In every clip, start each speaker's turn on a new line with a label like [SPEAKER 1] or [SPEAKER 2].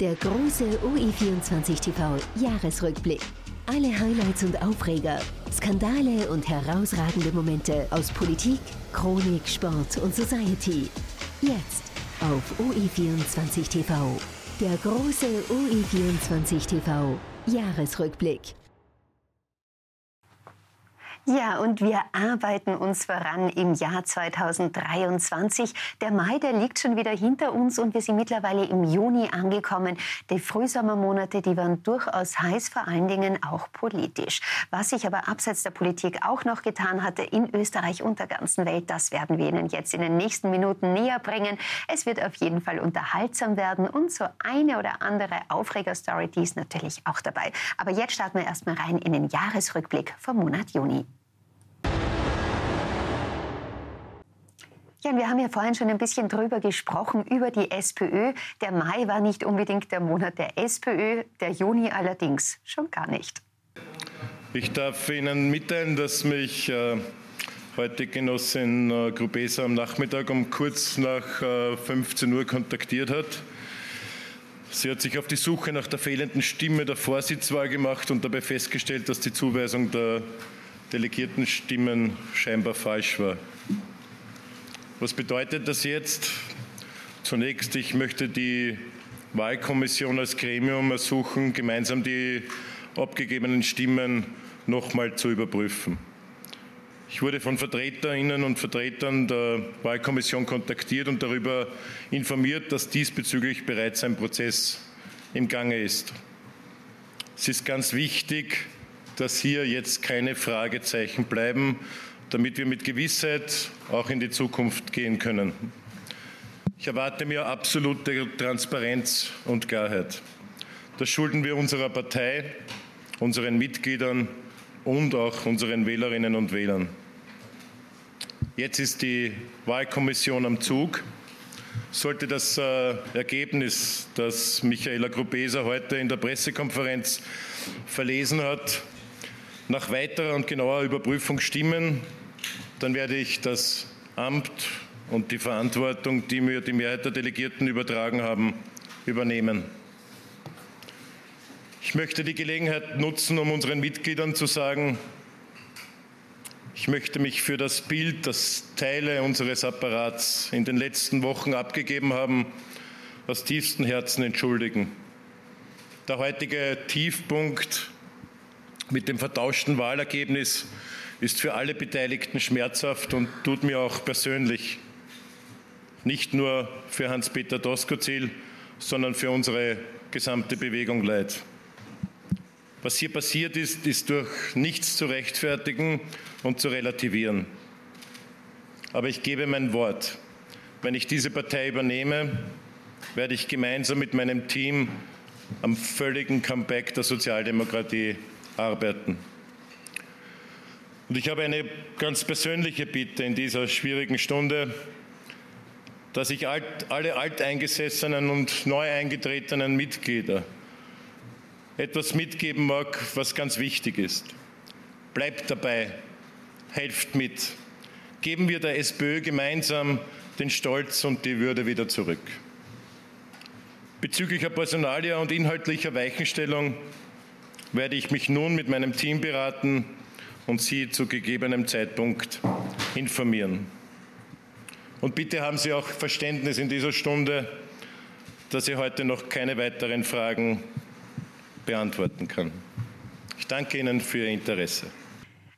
[SPEAKER 1] Der große OE24 TV Jahresrückblick. Alle Highlights und Aufreger, Skandale und herausragende Momente aus Politik, Chronik, Sport und Society. Jetzt auf OE24 TV. Der große OE24 TV Jahresrückblick.
[SPEAKER 2] Ja, und wir arbeiten uns voran im Jahr 2023. Der Mai, der liegt schon wieder hinter uns und wir sind mittlerweile im Juni angekommen. Die Frühsommermonate, die waren durchaus heiß, vor allen Dingen auch politisch. Was sich aber abseits der Politik auch noch getan hatte in Österreich und der ganzen Welt, das werden wir Ihnen jetzt in den nächsten Minuten näher bringen. Es wird auf jeden Fall unterhaltsam werden und so eine oder andere Aufregerstory, die ist natürlich auch dabei. Aber jetzt starten wir erstmal rein in den Jahresrückblick vom Monat Juni. Ja, wir haben ja vorhin schon ein bisschen drüber gesprochen, über die SPÖ. Der Mai war nicht unbedingt der Monat der SPÖ, der Juni allerdings schon gar nicht.
[SPEAKER 3] Ich darf Ihnen mitteilen, dass mich äh, heute Genossin äh, Grubesa am Nachmittag um kurz nach äh, 15 Uhr kontaktiert hat. Sie hat sich auf die Suche nach der fehlenden Stimme der Vorsitzwahl gemacht und dabei festgestellt, dass die Zuweisung der delegierten Stimmen scheinbar falsch war. Was bedeutet das jetzt? Zunächst, ich möchte die Wahlkommission als Gremium ersuchen, gemeinsam die abgegebenen Stimmen nochmal zu überprüfen. Ich wurde von Vertreterinnen und Vertretern der Wahlkommission kontaktiert und darüber informiert, dass diesbezüglich bereits ein Prozess im Gange ist. Es ist ganz wichtig, dass hier jetzt keine Fragezeichen bleiben, damit wir mit Gewissheit auch in die Zukunft gehen können. Ich erwarte mir absolute Transparenz und Klarheit. Das schulden wir unserer Partei, unseren Mitgliedern und auch unseren Wählerinnen und Wählern. Jetzt ist die Wahlkommission am Zug. Sollte das äh, Ergebnis, das Michaela Grubeser heute in der Pressekonferenz verlesen hat, nach weiterer und genauer Überprüfung stimmen, dann werde ich das Amt und die Verantwortung, die mir die Mehrheit der Delegierten übertragen haben, übernehmen. Ich möchte die Gelegenheit nutzen, um unseren Mitgliedern zu sagen, ich möchte mich für das Bild, das Teile unseres Apparats in den letzten Wochen abgegeben haben, aus tiefstem Herzen entschuldigen. Der heutige Tiefpunkt mit dem vertauschten Wahlergebnis ist für alle Beteiligten schmerzhaft und tut mir auch persönlich, nicht nur für Hans-Peter Doskozil, sondern für unsere gesamte Bewegung leid. Was hier passiert ist, ist durch nichts zu rechtfertigen und zu relativieren. Aber ich gebe mein Wort. Wenn ich diese Partei übernehme, werde ich gemeinsam mit meinem Team am völligen Comeback der Sozialdemokratie arbeiten. Und ich habe eine ganz persönliche Bitte in dieser schwierigen Stunde, dass ich alt, alle alteingesessenen und neu eingetretenen Mitglieder etwas mitgeben mag, was ganz wichtig ist. Bleibt dabei, helft mit. Geben wir der SPÖ gemeinsam den Stolz und die Würde wieder zurück. Bezüglicher Personalia und inhaltlicher Weichenstellung werde ich mich nun mit meinem Team beraten und Sie zu gegebenem Zeitpunkt informieren. Und bitte haben Sie auch Verständnis in dieser Stunde, dass ich heute noch keine weiteren Fragen beantworten kann. Ich danke Ihnen für Ihr Interesse.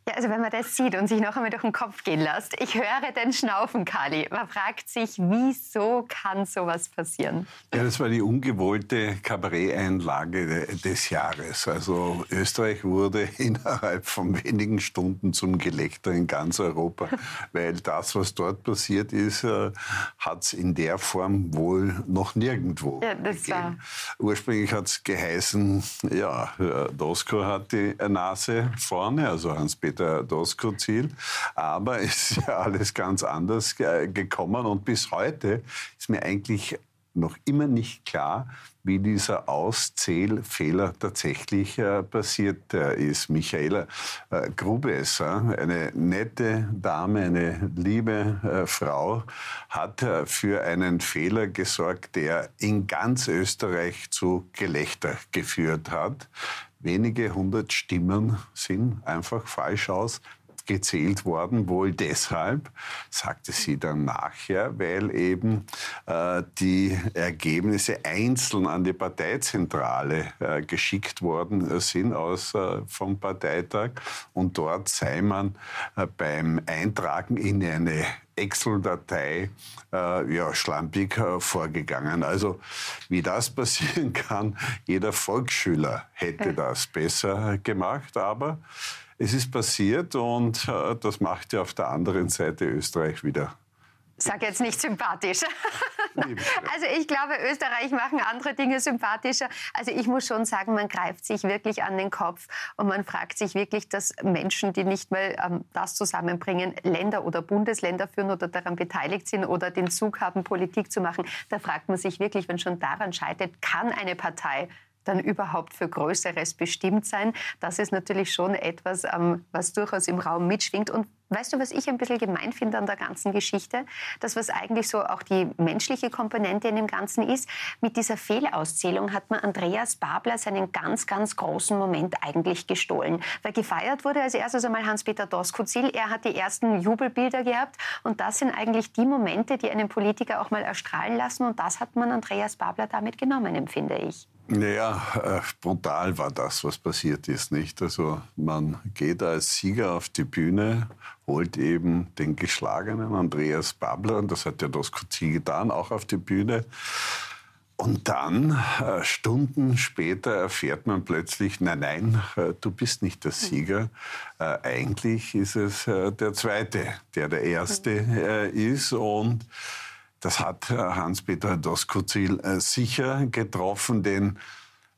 [SPEAKER 2] Ja, also wenn man das sieht und sich noch einmal durch den Kopf gehen lässt, ich höre den Schnaufen, Kali. Man fragt sich, wieso kann sowas passieren?
[SPEAKER 4] Ja, das war die ungewollte Kabaretteinlage des Jahres. Also Österreich wurde innerhalb von wenigen Stunden zum Gelächter in ganz Europa, weil das, was dort passiert ist, äh, hat es in der Form wohl noch nirgendwo ja, das gegeben. War... Ursprünglich hat es geheißen, ja, Dosko hat die Nase vorne, also Hans-Peter Peter Doskozil. Aber es ist ja alles ganz anders gekommen und bis heute ist mir eigentlich noch immer nicht klar, wie dieser Auszählfehler tatsächlich äh, passiert äh, ist. Michaela äh, Grubes, äh, eine nette Dame, eine liebe äh, Frau, hat äh, für einen Fehler gesorgt, der in ganz Österreich zu Gelächter geführt hat. Wenige hundert Stimmen sind einfach falsch aus gezählt worden, wohl deshalb, sagte sie dann nachher, weil eben äh, die Ergebnisse einzeln an die Parteizentrale äh, geschickt worden sind aus, äh, vom Parteitag. Und dort sei man äh, beim Eintragen in eine Excel-Datei äh, ja, schlampig äh, vorgegangen. Also wie das passieren kann, jeder Volksschüler hätte das besser gemacht, aber es ist passiert und äh, das macht ja auf der anderen Seite Österreich wieder
[SPEAKER 2] Sag jetzt nicht sympathisch. also ich glaube, Österreich machen andere Dinge sympathischer. Also ich muss schon sagen, man greift sich wirklich an den Kopf und man fragt sich wirklich, dass Menschen, die nicht mal ähm, das zusammenbringen, Länder oder Bundesländer führen oder daran beteiligt sind oder den Zug haben, Politik zu machen, da fragt man sich wirklich, wenn schon daran scheitert, kann eine Partei dann überhaupt für Größeres bestimmt sein. Das ist natürlich schon etwas, ähm, was durchaus im Raum mitschwingt. Und weißt du, was ich ein bisschen gemein finde an der ganzen Geschichte? Das, was eigentlich so auch die menschliche Komponente in dem Ganzen ist, mit dieser Fehlauszählung hat man Andreas Babler seinen ganz, ganz großen Moment eigentlich gestohlen. Weil gefeiert wurde als erstes einmal Hans-Peter Doskozil. Er hat die ersten Jubelbilder gehabt. Und das sind eigentlich die Momente, die einen Politiker auch mal erstrahlen lassen. Und das hat man Andreas Babler damit genommen, empfinde ich.
[SPEAKER 4] Naja, äh, brutal war das, was passiert ist, nicht? Also man geht als Sieger auf die Bühne, holt eben den geschlagenen Andreas Babler, und das hat ja Doskozil getan, auch auf die Bühne. Und dann, äh, Stunden später, erfährt man plötzlich, nein, nein, äh, du bist nicht der Sieger. Eigentlich ist es der Zweite, der der Erste ist. Und das hat äh, Hans-Peter Doskozil äh, sicher getroffen, denn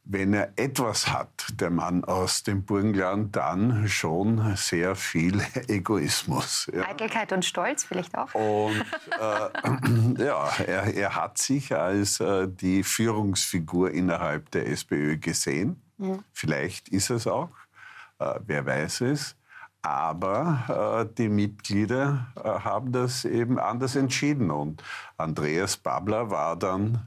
[SPEAKER 4] wenn er etwas hat, der Mann aus dem Burgenland, dann schon sehr viel Egoismus.
[SPEAKER 2] Ja. Eitelkeit und Stolz vielleicht auch.
[SPEAKER 4] Und äh, ja, er, er, hat sich als äh, die Führungsfigur innerhalb der SPÖ gesehen. Mhm. Vielleicht ist es auch, äh, wer weiß es. Aber äh, die Mitglieder äh, haben das eben anders entschieden. Und Andreas Babler war dann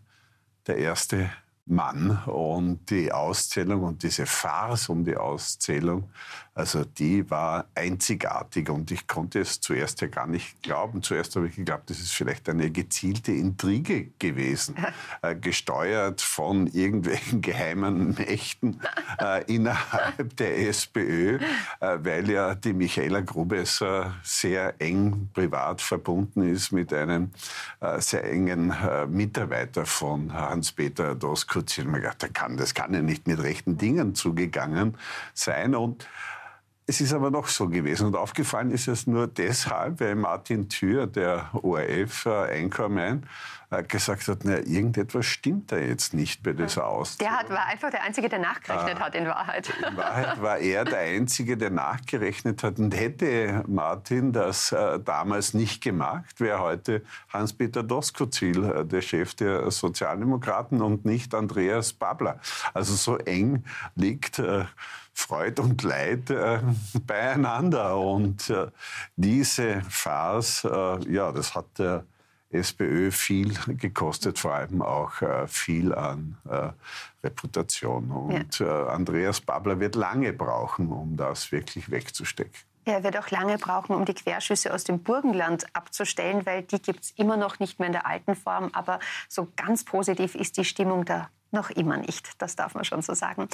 [SPEAKER 4] der erste Mann. Und die Auszählung und diese Farce um die Auszählung, also die war einzigartig. Und ich konnte es zuerst ja gar nicht glauben. Zuerst habe ich geglaubt, das ist vielleicht eine gezielte Intrige gewesen, äh, gesteuert von irgendwelchen geheimen Mächten äh, innerhalb der SPÖ, äh, weil ja die Michaela Grubes sehr eng privat verbunden ist mit einem äh, sehr engen äh, Mitarbeiter von Hans-Peter Dosko kurz mir gedacht, das kann, das kann ja nicht mit rechten Dingen zugegangen sein. Und es ist aber noch so gewesen. Und aufgefallen ist es nur deshalb, weil Martin Thür, der ORF-Einkommen, äh, gesagt hat, na, irgendetwas stimmt da jetzt nicht bei dieser Auszählung.
[SPEAKER 2] Der hat, war einfach der Einzige, der nachgerechnet ah, hat, in Wahrheit.
[SPEAKER 4] In Wahrheit war er der Einzige, der nachgerechnet hat. Und hätte Martin das äh, damals nicht gemacht, wäre heute Hans-Peter Doskozil äh, der Chef der Sozialdemokraten und nicht Andreas Babler. Also so eng liegt äh, Freud und Leid äh, beieinander. Und äh, diese Farce, äh, ja, das hat der SPÖ viel gekostet, vor allem auch äh, viel an äh, Reputation. Und ja. Äh, Andreas Babler wird lange brauchen, um das wirklich wegzustecken.
[SPEAKER 2] Er wird auch lange brauchen, um die Querschüsse aus dem Burgenland abzustellen, weil die gibt es immer noch nicht mehr in der alten Form. Aber so ganz positiv ist die Stimmung da noch immer nicht, das darf man schon so sagen.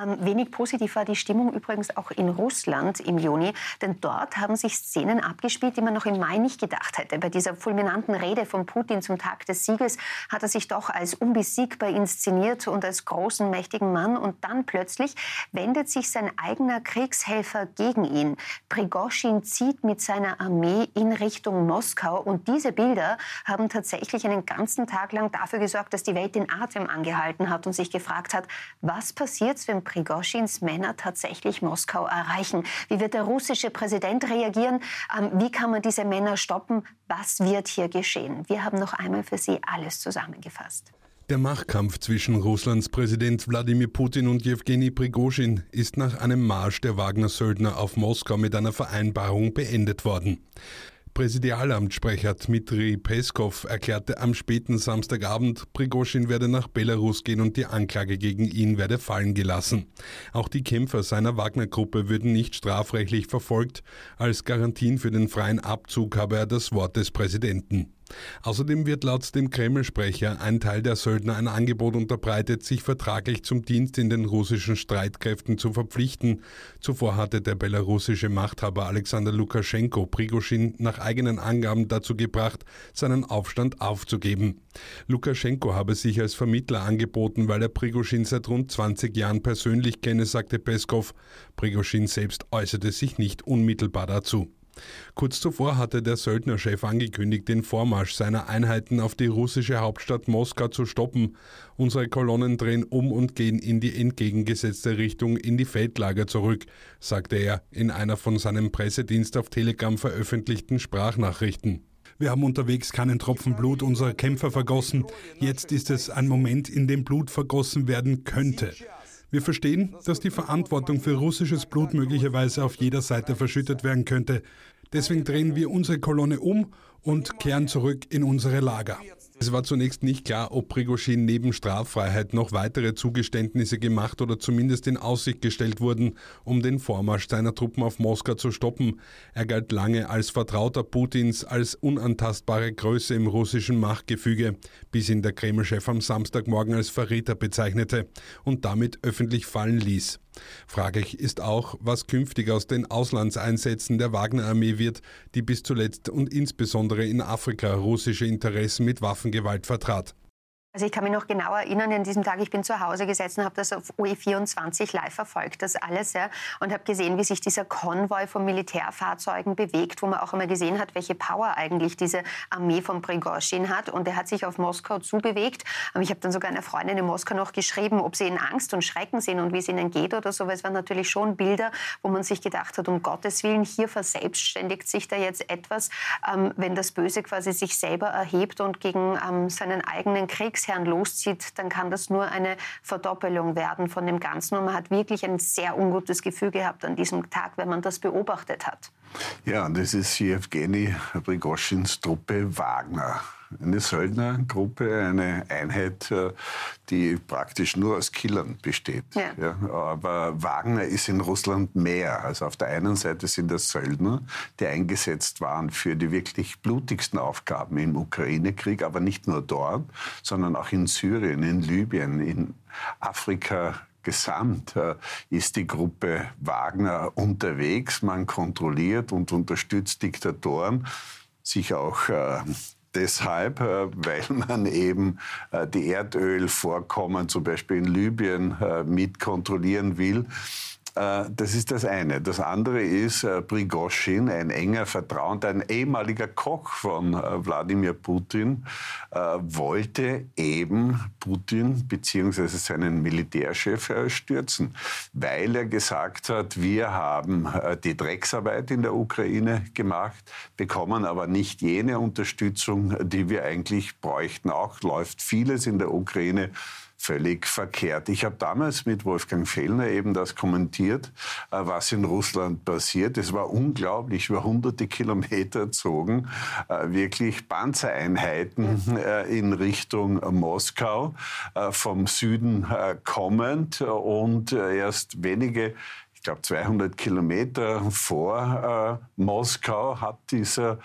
[SPEAKER 2] Ähm, wenig positiv war die Stimmung übrigens auch in Russland im Juni, denn dort haben sich Szenen abgespielt, die man noch im Mai nicht gedacht hätte. Bei dieser fulminanten Rede von Putin zum Tag des Sieges hat er sich doch als unbesiegbar inszeniert und als großen, mächtigen Mann. Und dann plötzlich wendet sich sein eigener Kriegshelfer gegen ihn. Prigoschin zieht mit seiner Armee in Richtung Moskau und diese Bilder haben tatsächlich einen ganzen Tag lang dafür gesorgt, dass die Welt den Atem angehalten gehalten hat und sich gefragt hat, was passiert, wenn Prigoschins Männer tatsächlich Moskau erreichen? Wie wird der russische Präsident reagieren? Ähm, wie kann man diese Männer stoppen? Was wird hier geschehen? Wir haben noch einmal für Sie alles zusammengefasst.
[SPEAKER 5] Der Machtkampf zwischen Russlands Präsident Wladimir Putin und Jewgeni Prigozhin ist nach einem Marsch der Wagner-Söldner auf Moskau mit einer Vereinbarung beendet worden. Präsidialamtssprecher Dmitri Peskov erklärte am späten Samstagabend, Prigozhin werde nach Belarus gehen und die Anklage gegen ihn werde fallen gelassen. Auch die Kämpfer seiner Wagner-Gruppe würden nicht strafrechtlich verfolgt. Als Garantien für den freien Abzug habe er das Wort des Präsidenten. Außerdem wird laut dem Kreml-Sprecher ein Teil der Söldner ein Angebot unterbreitet, sich vertraglich zum Dienst in den russischen Streitkräften zu verpflichten. Zuvor hatte der belarussische Machthaber Alexander Lukaschenko Prigozhin nach eigenen Angaben dazu gebracht, seinen Aufstand aufzugeben. Lukaschenko habe sich als Vermittler angeboten, weil er Prigozhin seit rund 20 Jahren persönlich kenne, sagte Peskov. Prigozhin selbst äußerte sich nicht unmittelbar dazu. Kurz zuvor hatte der Söldnerchef angekündigt, den Vormarsch seiner Einheiten auf die russische Hauptstadt Moskau zu stoppen. Unsere Kolonnen drehen um und gehen in die entgegengesetzte Richtung in die Feldlager zurück, sagte er in einer von seinem Pressedienst auf Telegram veröffentlichten Sprachnachrichten. Wir haben unterwegs keinen Tropfen Blut unserer Kämpfer vergossen. Jetzt ist es ein Moment, in dem Blut vergossen werden könnte. Wir verstehen, dass die Verantwortung für russisches Blut möglicherweise auf jeder Seite verschüttet werden könnte. Deswegen drehen wir unsere Kolonne um und kehren zurück in unsere Lager. Es war zunächst nicht klar, ob Prigozhin neben Straffreiheit noch weitere Zugeständnisse gemacht oder zumindest in Aussicht gestellt wurden, um den Vormarsch seiner Truppen auf Moskau zu stoppen. Er galt lange als Vertrauter Putins, als unantastbare Größe im russischen Machtgefüge, bis ihn der Kreml-Chef am Samstagmorgen als Verräter bezeichnete und damit öffentlich fallen ließ. Fraglich ist auch, was künftig aus den Auslandseinsätzen der Wagner-Armee wird, die bis zuletzt und insbesondere in Afrika russische Interessen mit Waffengewalt vertrat.
[SPEAKER 2] Also ich kann mich noch genau erinnern, an diesem Tag, ich bin zu Hause gesessen, habe das auf OE24 live verfolgt, das alles, ja, und habe gesehen, wie sich dieser Konvoi von Militärfahrzeugen bewegt, wo man auch immer gesehen hat, welche Power eigentlich diese Armee von Prigozhin hat. Und er hat sich auf Moskau zubewegt. Ich habe dann sogar einer Freundin in Moskau noch geschrieben, ob sie in Angst und Schrecken sind und wie es ihnen geht oder so, weil es waren natürlich schon Bilder, wo man sich gedacht hat, um Gottes Willen, hier verselbstständigt sich da jetzt etwas, ähm, wenn das Böse quasi sich selber erhebt und gegen ähm, seinen eigenen Krieg Kriegsherrn loszieht, dann kann das nur eine Verdoppelung werden von dem Ganzen. Und man hat wirklich ein sehr ungutes Gefühl gehabt an diesem Tag, wenn man das beobachtet hat.
[SPEAKER 4] Ja, und das ist Jewgeni Prigoschins Truppe Wagner eine Söldnergruppe, eine Einheit, äh, die praktisch nur aus Killern besteht. Ja. ja. aber Wagner ist in Russland mehr. Also auf der einen Seite sind das Söldner, die eingesetzt waren für die wirklich blutigsten Aufgaben im Ukraine-Krieg, aber nicht nur dort, sondern auch in Syrien, in Libyen, in Afrika gesamt äh, ist die Gruppe Wagner unterwegs. Man kontrolliert und unterstützt Diktatoren, sich auch äh, deshalb, äh, weil man eben äh, die Erdölvorkommen zum Beispiel in Libyen äh, mit kontrollieren will. Äh, das ist das eine. Das andere ist äh, Prigozhin, ein enger Vertrauender, ein ehemaliger Koch von äh, Wladimir Putin, wollte eben Putin bzw. seinen Militärchef stürzen, weil er gesagt hat, wir haben die Drecksarbeit in der Ukraine gemacht, bekommen aber nicht jene Unterstützung, die wir eigentlich bräuchten. Auch läuft vieles in der Ukraine völlig verkehrt. Ich habe damals mit Wolfgang Fellner eben das kommentiert, äh, was in Russland passiert. Es war unglaublich, über hunderte Kilometer zogen äh, wirklich Panzereinheiten äh, in Richtung Moskau, vom Süden kommend und erst wenige ich glaube 200 Kilometer vor äh, Moskau hat dieser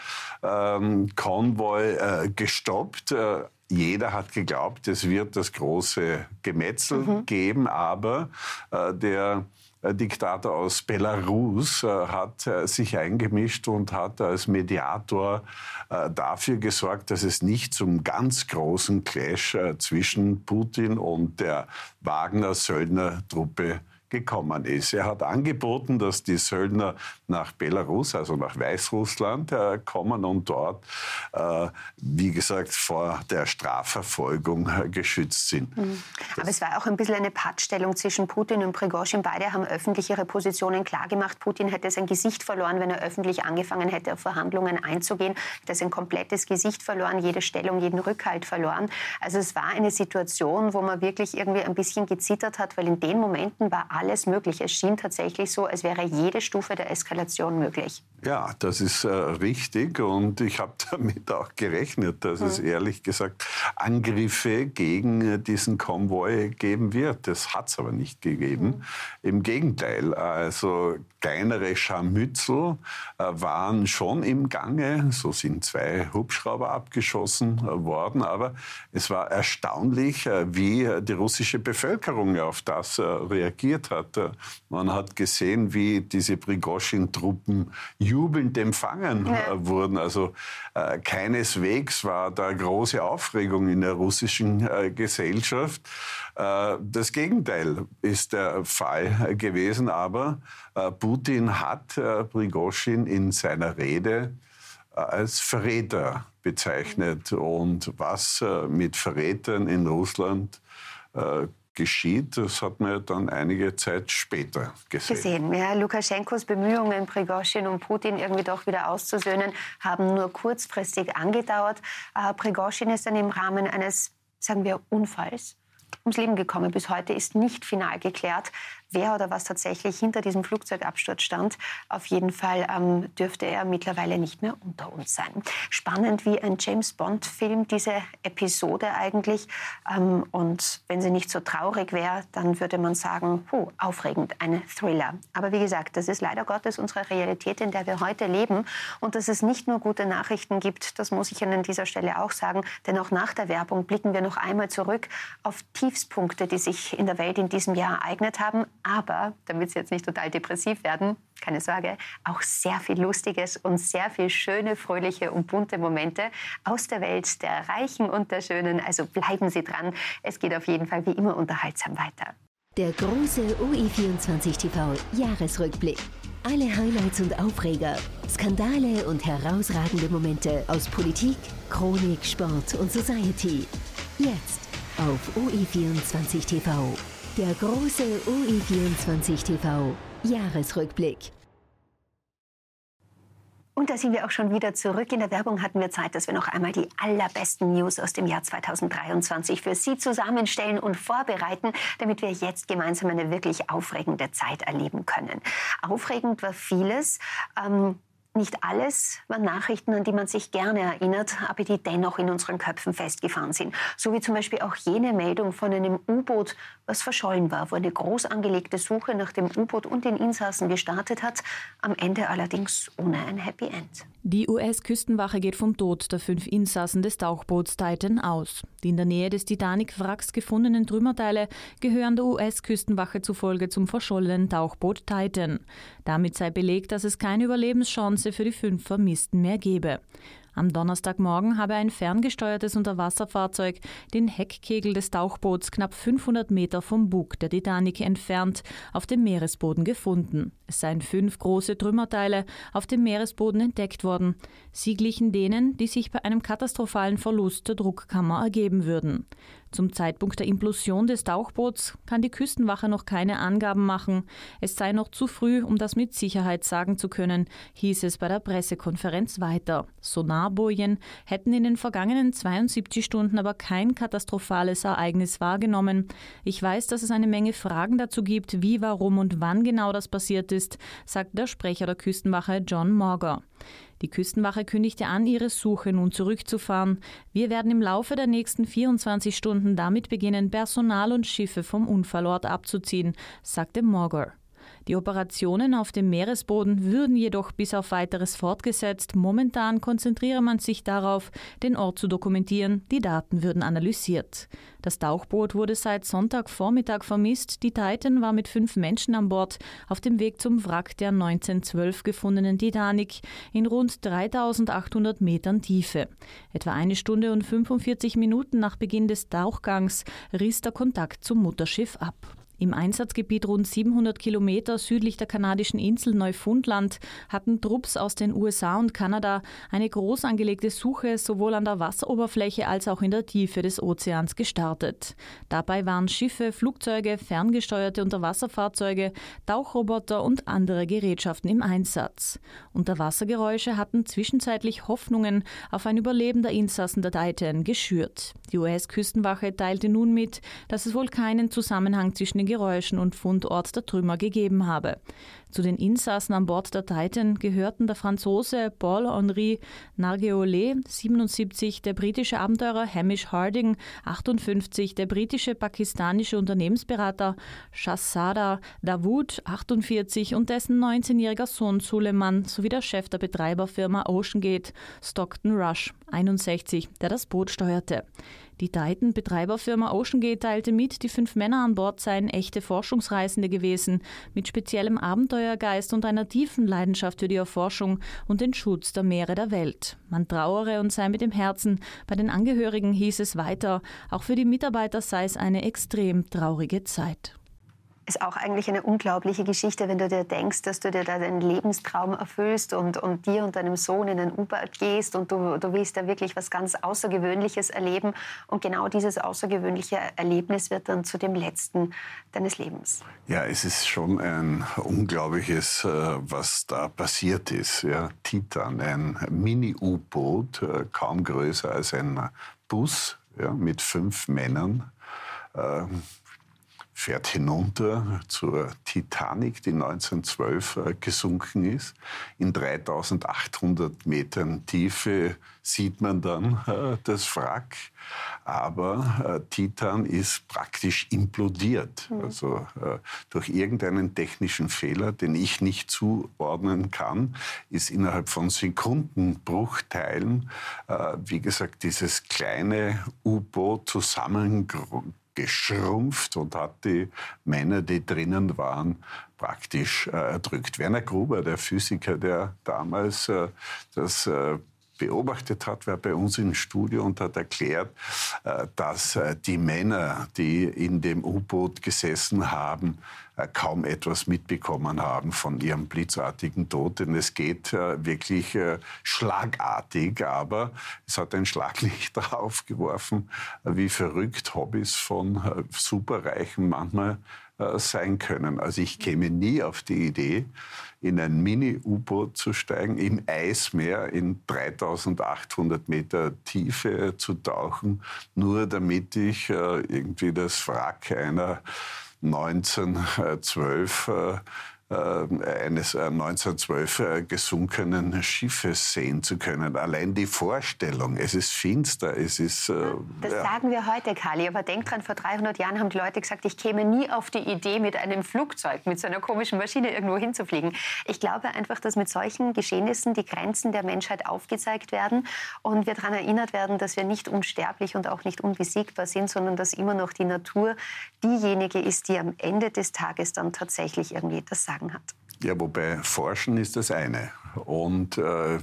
[SPEAKER 4] ähm, Konvoi äh, gestoppt. Äh, jeder hat geglaubt, es wird das große Gemetzel mhm. geben, aber äh, der äh, Diktator aus Belarus äh, hat äh, sich eingemischt und hat als Mediator äh, dafür gesorgt, dass es nicht zum ganz großen Clash äh, zwischen Putin und der Wagner-Söldner-Truppe gekommen ist. Er hat angeboten, dass die Söldner nach Belarus, also nach Weißrussland, äh, kommen und dort, äh, wie gesagt, vor der Strafverfolgung äh, geschützt sind.
[SPEAKER 2] Mhm. Aber es war auch ein bisschen eine Pattstellung zwischen Putin und Prigozhin. Beide haben öffentlich ihre Positionen klargemacht. Putin hätte sein Gesicht verloren, wenn er öffentlich angefangen hätte, auf Verhandlungen einzugehen. Er hätte sein komplettes Gesicht verloren, jede Stellung, jeden Rückhalt verloren. Also es war eine Situation, wo man wirklich irgendwie ein bisschen gezittert hat, weil in den Momenten war alles alles möglich. Es schien tatsächlich so, als wäre jede Stufe der Eskalation möglich.
[SPEAKER 4] Ja, das ist äh, richtig und ich habe damit auch gerechnet, dass mhm. es ehrlich gesagt Angriffe gegen äh, diesen Konvoi geben wird. Das hat es aber nicht gegeben. Mhm. Im Gegenteil, also kleinere Scharmützel äh, waren schon im Gange. So sind zwei Hubschrauber abgeschossen äh, worden, aber es war erstaunlich, äh, wie die russische Bevölkerung auf das äh, reagiert hat. Man hat gesehen, wie diese Prigoschin-Truppen jubelnd empfangen ja. Äh, wurden. Also äh, keineswegs war da große Aufregung in der russischen äh, Gesellschaft. Äh, das Gegenteil ist der Fall gewesen, aber äh, Putin hat äh, Prigoschin in seiner Rede als Verräter bezeichnet. Und was mit Verrätern in Russland geschieht, das hat man dann einige Zeit später gesehen.
[SPEAKER 2] Gesehen, ja. Lukaschenkos Bemühungen, Prigozhin und Putin irgendwie doch wieder auszusöhnen, haben nur kurzfristig angedauert. Äh, Prigozhin ist dann im Rahmen eines, sagen wir, Unfalls ums Leben gekommen. Bis heute ist nicht final geklärt, wer oder was tatsächlich hinter diesem Flugzeugabsturz stand. Auf jeden Fall ähm, dürfte er mittlerweile nicht mehr unter uns sein. Spannend wie ein James Bond-Film, diese Episode eigentlich. Ähm, und wenn sie nicht so traurig wäre, dann würde man sagen, puh, aufregend, ein Thriller. Aber wie gesagt, das ist leider Gottes unsere Realität, in der wir heute leben. Und dass es nicht nur gute Nachrichten gibt, das muss ich Ihnen an dieser Stelle auch sagen. Denn auch nach der Werbung blicken wir noch einmal zurück auf Tiefspunkte, die sich in der Welt in diesem Jahr ereignet haben aber, damit Sie jetzt nicht total depressiv werden, keine Sorge, auch sehr viel Lustiges und sehr viel schöne, fröhliche und bunte Momente aus der Welt der Reichen und der Schönen. Also bleiben Sie dran. Es geht auf jeden Fall wie immer unterhaltsam weiter.
[SPEAKER 1] Der große OE24 TV Jahresrückblick. Alle Highlights und Aufreger, Skandale und herausragende Momente aus Politik, Chronik, Sport und Society. Jetzt auf OE24 TV. Der große UI24 TV Jahresrückblick.
[SPEAKER 2] Und da sind wir auch schon wieder zurück. In der Werbung hatten wir Zeit, dass wir noch einmal die allerbesten News aus dem Jahr 2023 für Sie zusammenstellen und vorbereiten, damit wir jetzt gemeinsam eine wirklich aufregende Zeit erleben können. Aufregend war vieles. Ähm, nicht alles waren Nachrichten, an die man sich gerne erinnert, aber die dennoch in unseren Köpfen festgefahren sind. So wie zum Beispiel auch jene Meldung von einem U-Boot, was verschollen war, wo eine groß angelegte Suche nach dem U-Boot und den Insassen gestartet hat, am Ende allerdings ohne ein Happy End.
[SPEAKER 6] Die US-Küstenwache geht vom Tod der fünf Insassen des Tauchboots Titan aus. Die in der Nähe des Titanic-Wracks gefundenen Trümmerteile gehören der US-Küstenwache zufolge zum verschollenen Tauchboot Titan. Damit sei belegt, dass es keine Überlebenschance für die fünf Vermissten mehr gebe. Am Donnerstagmorgen habe ein ferngesteuertes Unterwasserfahrzeug den Heckkegel des Tauchboots knapp 500 Meter vom Bug der Titanic entfernt auf dem Meeresboden gefunden. Es seien fünf große Trümmerteile auf dem Meeresboden entdeckt worden. Sie glichen denen, die sich bei einem katastrophalen Verlust der Druckkammer ergeben würden. Zum Zeitpunkt der Implosion des Tauchboots kann die Küstenwache noch keine Angaben machen. Es sei noch zu früh, um das mit Sicherheit sagen zu können, hieß es bei der Pressekonferenz weiter. Sonarbojen hätten in den vergangenen 72 Stunden aber kein katastrophales Ereignis wahrgenommen. Ich weiß, dass es eine Menge Fragen dazu gibt, wie, warum und wann genau das passiert ist, sagt der Sprecher der Küstenwache John Morger. Die Küstenwache kündigte an, ihre Suche nun zurückzufahren. Wir werden im Laufe der nächsten 24 Stunden damit beginnen, Personal und Schiffe vom Unfallort abzuziehen, sagte Morger. Die Operationen auf dem Meeresboden würden jedoch bis auf weiteres fortgesetzt. Momentan konzentriere man sich darauf, den Ort zu dokumentieren. Die Daten würden analysiert. Das Tauchboot wurde seit Sonntagvormittag vermisst. Die Titan war mit fünf Menschen an Bord auf dem Weg zum Wrack der 1912 gefundenen Titanic in rund 3800 Metern Tiefe. Etwa eine Stunde und 45 Minuten nach Beginn des Tauchgangs riss der Kontakt zum Mutterschiff ab. Im Einsatzgebiet rund 700 Kilometer südlich der kanadischen Insel Neufundland hatten Trupps aus den USA und Kanada eine groß angelegte Suche sowohl an der Wasseroberfläche als auch in der Tiefe des Ozeans gestartet. Dabei waren Schiffe, Flugzeuge, ferngesteuerte Unterwasserfahrzeuge, Tauchroboter und andere Gerätschaften im Einsatz. Unterwassergeräusche hatten zwischenzeitlich Hoffnungen auf ein Überleben der Insassen der Titan geschürt. Die US-Küstenwache teilte nun mit, dass es wohl keinen Zusammenhang zwischen den Geräuschen und Fundort der Trümmer gegeben habe. Zu den Insassen an Bord der Titan gehörten der Franzose Paul-Henri Nargeolet, 77, der britische Abenteurer Hamish Harding, 58, der britische pakistanische Unternehmensberater Shahzada Dawood, 48 und dessen 19-jähriger Sohn Suleiman sowie der Chef der Betreiberfirma OceanGate, Stockton Rush, 61, der das Boot steuerte. Die Titan-Betreiberfirma OceanGate teilte mit, die fünf Männer an Bord seien echte Forschungsreisende gewesen, mit speziellem Abenteuergeist und einer tiefen Leidenschaft für die Erforschung und den Schutz der Meere der Welt. Man trauere und sei mit dem Herzen. Bei den Angehörigen hieß es weiter, auch für die Mitarbeiter sei es eine extrem traurige Zeit
[SPEAKER 2] ist auch eigentlich eine unglaubliche Geschichte, wenn du dir denkst, dass du dir da deinen Lebenstraum erfüllst und, und dir und deinem Sohn in ein U-Boot gehst und du, du willst da wirklich was ganz Außergewöhnliches erleben. Und genau dieses außergewöhnliche Erlebnis wird dann zu dem letzten deines Lebens.
[SPEAKER 4] Ja, es ist schon ein unglaubliches, äh, was da passiert ist. Ja, Titan, ein Mini-U-Boot, äh, kaum größer als ein Bus ja, mit fünf Männern. Ähm, fährt hinunter zur Titanic, die 1912 äh, gesunken ist. In 3800 Metern Tiefe sieht man dann äh, das Wrack. Aber äh, Titan ist praktisch implodiert. Mhm. Also äh, durch irgendeinen technischen Fehler, den ich nicht zuordnen kann, ist innerhalb von Sekundenbruchteilen, wie gesagt, dieses kleine U-Boot zusammengebrochen geschrumpft und hat die Männer, die drinnen waren, praktisch äh, erdrückt. Werner Gruber, der Physiker, der damals äh, das äh, beobachtet hat, war bei uns im Studio und hat erklärt, äh, dass äh, die Männer, die in dem U-Boot gesessen haben, äh, kaum etwas mitbekommen haben von ihrem blitzartigen Tod. Denn es geht wirklich schlagartig, aber es hat ein Schlaglicht darauf geworfen, wie verrückt Hobbys von Superreichen manchmal sein können. Also ich käme nie auf die Idee, in ein Mini-U-Boot zu steigen, im Eismeer in 3800 Meter Tiefe zu tauchen, nur damit ich äh, irgendwie das Wrack einer 1912 äh, äh, eines 1912 äh, äh, gesunkenen Schiffes sehen zu können. Allein die Vorstellung, es ist finster, es ist...
[SPEAKER 2] das ja. sagen wir heute, Kali, aber denk dran, vor 300 Jahren haben die Leute gesagt, ich käme nie auf die Idee, mit einem Flugzeug, mit so einer komischen Maschine irgendwo hinzufliegen. Ich glaube einfach, dass mit solchen Geschehnissen die Grenzen der Menschheit aufgezeigt werden und wir daran erinnert werden, dass wir nicht unsterblich und auch nicht unbesiegbar sind, sondern dass immer noch die Natur diejenige ist, die am Ende des Tages dann tatsächlich irgendwie das Sagen Sagen hat.
[SPEAKER 4] Ja, wobei Forschen ist das eine. Und äh,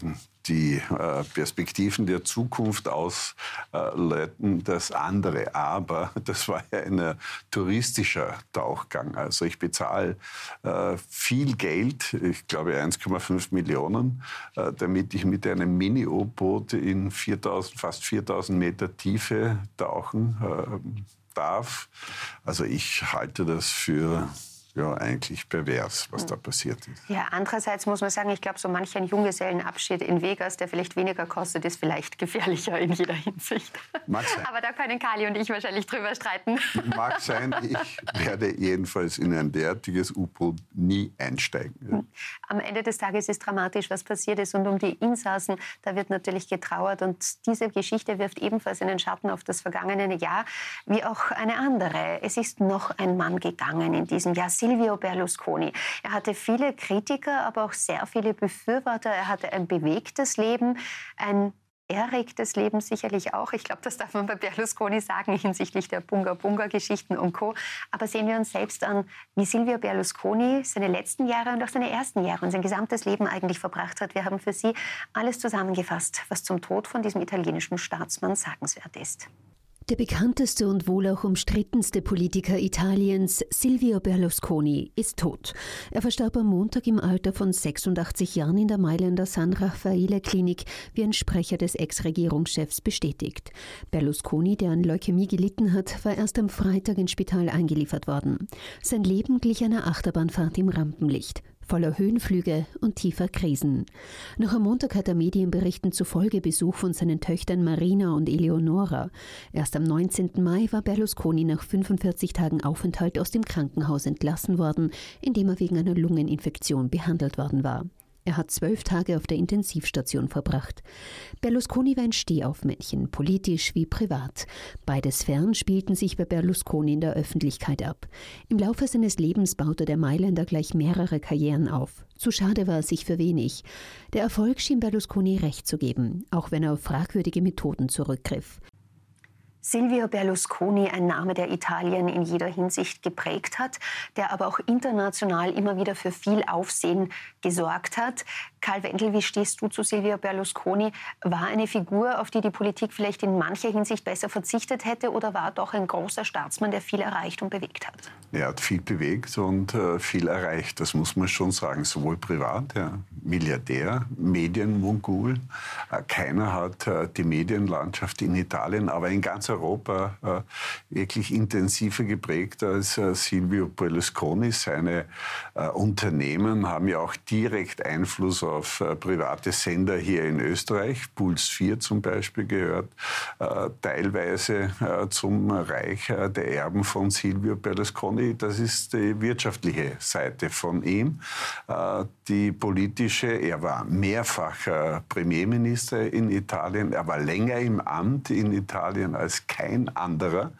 [SPEAKER 4] die äh, Perspektiven der Zukunft ausleiten das andere. Aber das war ja ein touristischer Tauchgang. Also ich bezahle äh, viel Geld, ich glaube 1,5 Millionen, äh, damit ich mit einem Mini-U-Boot in 4000, fast 4000 Meter Tiefe tauchen äh, darf. Also ich halte das für ja eigentlich pervers, was da passiert ist.
[SPEAKER 2] Ja, andererseits muss man sagen, ich glaube, so manch ein Junggesellenabschied in Vegas, der vielleicht weniger kostet, ist vielleicht gefährlicher in jeder Hinsicht. Mag sein. Aber da können Kali und ich wahrscheinlich drüber streiten.
[SPEAKER 4] Mag sein, ich werde jedenfalls in ein derartiges U-Boot nie einsteigen.
[SPEAKER 2] Am Ende des Tages ist dramatisch, was passiert ist. Und um die Insassen, da wird natürlich getrauert. Und diese Geschichte wirft ebenfalls einen Schatten auf das vergangene Jahr, wie auch eine andere. Es ist noch ein Mann gegangen in diesem Jahr. Silvio Berlusconi. Er hatte viele Kritiker, aber auch sehr viele Befürworter. Er hatte ein bewegtes Leben, ein erregtes Leben sicherlich auch. Ich glaube, das darf man bei Berlusconi sagen hinsichtlich der Bunga-Bunga-Geschichten und Co. Aber sehen wir uns selbst an, wie Silvio Berlusconi seine letzten Jahre und auch seine ersten Jahre und sein gesamtes Leben eigentlich verbracht hat. Wir haben für Sie alles zusammengefasst, was zum Tod von diesem italienischen Staatsmann sagenswert ist.
[SPEAKER 1] Der bekannteste und wohl auch umstrittenste Politiker Italiens, Silvio Berlusconi, ist tot. Er verstarb am Montag im Alter von 86 Jahren in der Mailänder San Raffaele Klinik, wie ein Sprecher des Ex-Regierungschefs bestätigt. Berlusconi, der an Leukämie gelitten hat, war erst am Freitag ins Spital eingeliefert worden. Sein Leben glich einer Achterbahnfahrt im Rampenlicht voller Höhenflüge und tiefer Krisen. Noch am Montag hat er Medienberichten zufolge Besuch von seinen Töchtern Marina und Eleonora. Erst am 19. Mai war Berlusconi nach 45 Tagen Aufenthalt aus dem Krankenhaus entlassen worden, in dem er wegen einer Lungeninfektion behandelt worden war. Er hat zwölf Tage auf der Intensivstation verbracht. Berlusconi war ein Stehaufmännchen, politisch wie privat. Beide Sphären spielten sich bei Berlusconi in der Öffentlichkeit ab. Im Laufe seines Lebens baute der Mailänder gleich mehrere Karrieren auf. Zu schade war er sich für wenig. Der Erfolg schien Berlusconi recht zu geben, auch wenn er auf fragwürdige Methoden zurückgriff.
[SPEAKER 2] Silvio Berlusconi, ein Name, der Italien in jeder Hinsicht geprägt hat, der aber auch international immer wieder für viel Aufsehen gesorgt hat. Karl Wendel, wie stehst du zu Silvio Berlusconi? War eine Figur, auf die die Politik vielleicht in mancher Hinsicht besser verzichtet hätte oder war doch ein großer Staatsmann, der viel erreicht und bewegt hat?
[SPEAKER 4] Er hat viel bewegt und äh, viel erreicht, das muss man schon sagen, sowohl privat, ja, Milliardär, Medienmongol. Äh, keiner hat äh, die Medienlandschaft in Italien, aber in ganz Europa äh, wirklich intensiver geprägt als äh, Silvio Berlusconi. Seine äh, Unternehmen haben ja auch direkt Einfluss auf private Sender hier in Österreich. Puls 4 zum Beispiel gehört teilweise zum Reich der Erben von Silvio Berlusconi. Das ist die wirtschaftliche Seite von ihm. Die politische, er war mehrfach Premierminister in Italien, er war länger im Amt in Italien als kein anderer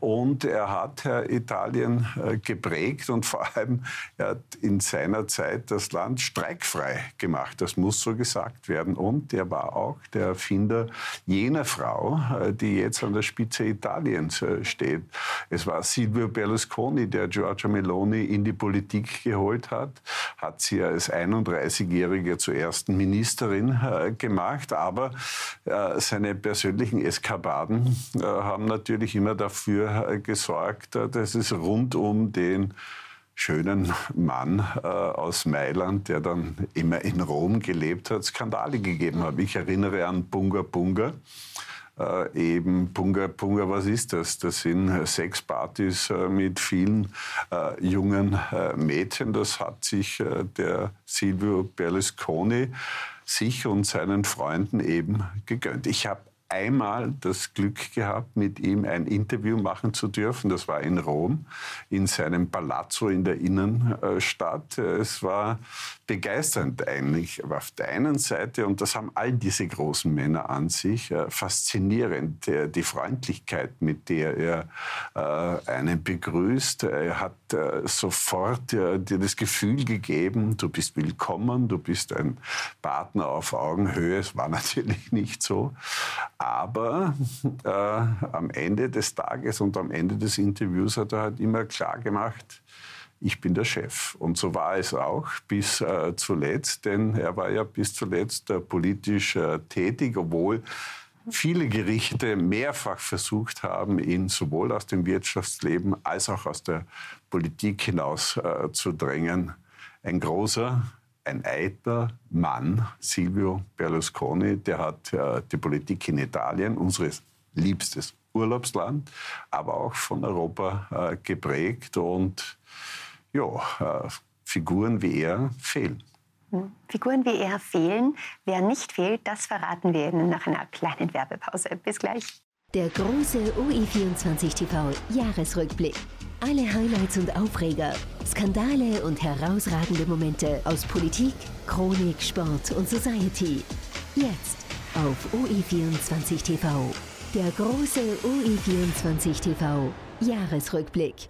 [SPEAKER 4] und er hat Italien geprägt und vor allem er hat in seiner Zeit das Land streikfrei gemacht. Das muss so gesagt werden. Und er war auch der Erfinder jener Frau, äh, die jetzt an der Spitze Italiens äh, steht. Es war Silvio Berlusconi, der Giorgia Meloni in die Politik geholt hat, hat sie als 31-Jährige zur ersten Ministerin äh, gemacht. Aber seine persönlichen Eskapaden haben natürlich immer dafür gesorgt, dass es rund um den schönen Mann äh, aus Mailand, der dann immer in Rom gelebt hat, Skandale gegeben hat. Ich erinnere an Bunga Bunga. Äh, eben Bunga Bunga, was ist das? Das sind Sexpartys äh, mit vielen äh, jungen äh, Mädchen. Das hat sich äh, der Silvio Berlusconi sich und seinen Freunden eben gegönnt. Ich habe einmal das Glück gehabt, mit ihm ein Interview machen zu dürfen. Das war in Rom, in seinem Palazzo in der Innenstadt. Es war begeisternd eigentlich. Auf der einen Seite, und das haben all diese großen Männer an sich, äh, faszinierend, die Freundlichkeit, mit der er äh, einen begrüßt. Er hat äh, sofort dir das Gefühl gegeben, du bist willkommen, du bist ein Partner auf Augenhöhe. Es war natürlich nicht so. Aber äh, am Ende des Tages und am Ende des Interviews hat er halt immer klar gemacht, ich bin der Chef. Und so war es auch bis äh, zuletzt, denn er war ja bis zuletzt äh, politisch äh, tätig, obwohl viele Gerichte mehrfach versucht haben, ihn sowohl aus dem Wirtschaftsleben als auch aus der Politik hinaus äh, zu drängen. Ein großer, ein eitler Mann, Silvio Berlusconi, der hat äh, die Politik in Italien, unseres liebstes Urlaubsland, aber auch von Europa äh, geprägt und ja, äh, Figuren wie er fehlen.
[SPEAKER 2] Hm. Figuren wie er fehlen. Wer nicht fehlt, das verraten wir Ihnen nach einer kleinen Werbepause. Bis gleich.
[SPEAKER 1] Der große OE24 TV Jahresrückblick. Alle Highlights und Aufreger, Skandale und herausragende Momente aus Politik, Chronik, Sport und Society. Jetzt auf OE24 TV. Der große OE24 TV Jahresrückblick.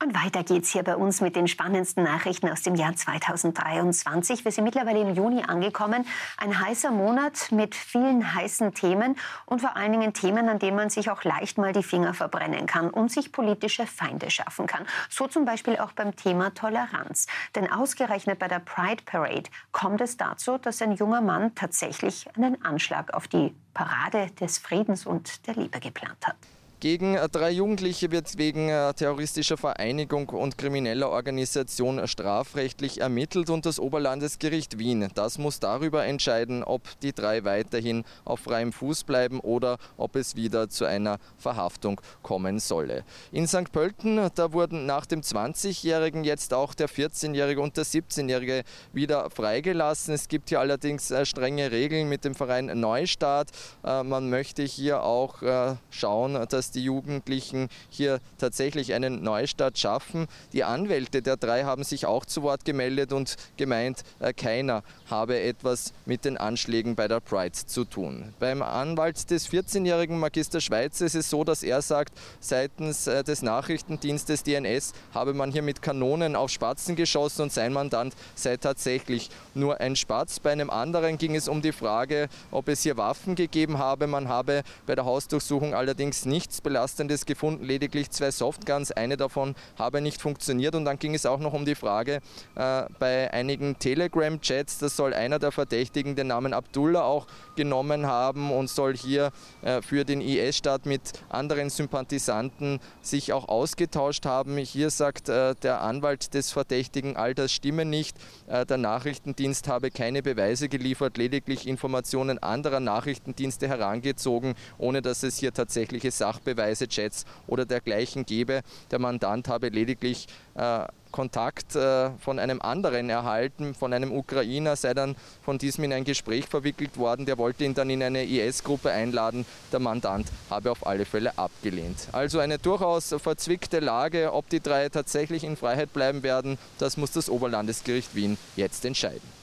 [SPEAKER 2] Und weiter geht's hier bei uns mit den spannendsten Nachrichten aus dem Jahr 2023. Wir sind mittlerweile im Juni angekommen. Ein heißer Monat mit vielen heißen Themen und vor allen Dingen Themen, an denen man sich auch leicht mal die Finger verbrennen kann und sich politische Feinde schaffen kann. So zum Beispiel auch beim Thema Toleranz. Denn ausgerechnet bei der Pride Parade kommt es dazu, dass ein junger Mann tatsächlich einen Anschlag auf die Parade des Friedens und der Liebe geplant hat.
[SPEAKER 7] Gegen äh, drei Jugendliche wird wegen äh, terroristischer Vereinigung und krimineller Organisation strafrechtlich ermittelt und das Oberlandesgericht Wien. Das muss darüber entscheiden, ob die drei weiterhin auf freiem Fuß bleiben oder ob es wieder zu einer Verhaftung kommen solle. In St. Pölten, da wurden nach dem 20-Jährigen jetzt auch der 14-Jährige und der 17-Jährige wieder freigelassen. Es gibt hier allerdings äh, strenge Regeln mit dem Verein Neustart. Man möchte hier auch schauen, dass dass die Jugendlichen hier tatsächlich einen Neustart schaffen. Die Anwälte der drei haben sich auch zu Wort gemeldet und gemeint, äh, keiner habe etwas mit den Anschlägen bei der Pride zu tun. Beim Anwalt des 14-jährigen Magister Schweizer ist es so, dass er sagt, seitens äh, des Nachrichtendienstes DNS habe man hier mit Kanonen auf Spatzen geschossen und sein Mandant sei tatsächlich nur ein Spatz. Bei einem anderen ging es um die Frage, ob es hier Waffen gegeben habe. Man habe bei der Hausdurchsuchung allerdings nichts Belastendes gefunden, lediglich zwei Softguns. Eine davon habe nicht funktioniert. Und dann ging es auch noch um die Frage äh, bei einigen Telegram-Chats, das soll einer der Verdächtigen den Namen Abdullah auch genommen haben und soll hier äh, für den IS-Staat mit anderen Sympathisanten sich auch ausgetauscht haben. Hier sagt äh, der Anwalt des Verdächtigen, all das stimme nicht. Äh, der Nachrichtendienst habe keine Beweise geliefert, lediglich Informationen anderer Nachrichtendienste herangezogen, ohne dass es hier tatsächliche Sachbeweise Chats oder dergleichen gebe. Der Mandant habe lediglich äh, Kontakt äh, von einem anderen erhalten, von einem Ukrainer, sei dann von diesem in ein Gespräch verwickelt worden. Der wollte ihn dann in eine IS-Gruppe einladen. Der Mandant habe auf alle Fälle abgelehnt. Also eine durchaus verzwickte Lage. Ob die drei tatsächlich in Freiheit bleiben werden, das muss das Oberlandesgericht Wien jetzt entscheiden.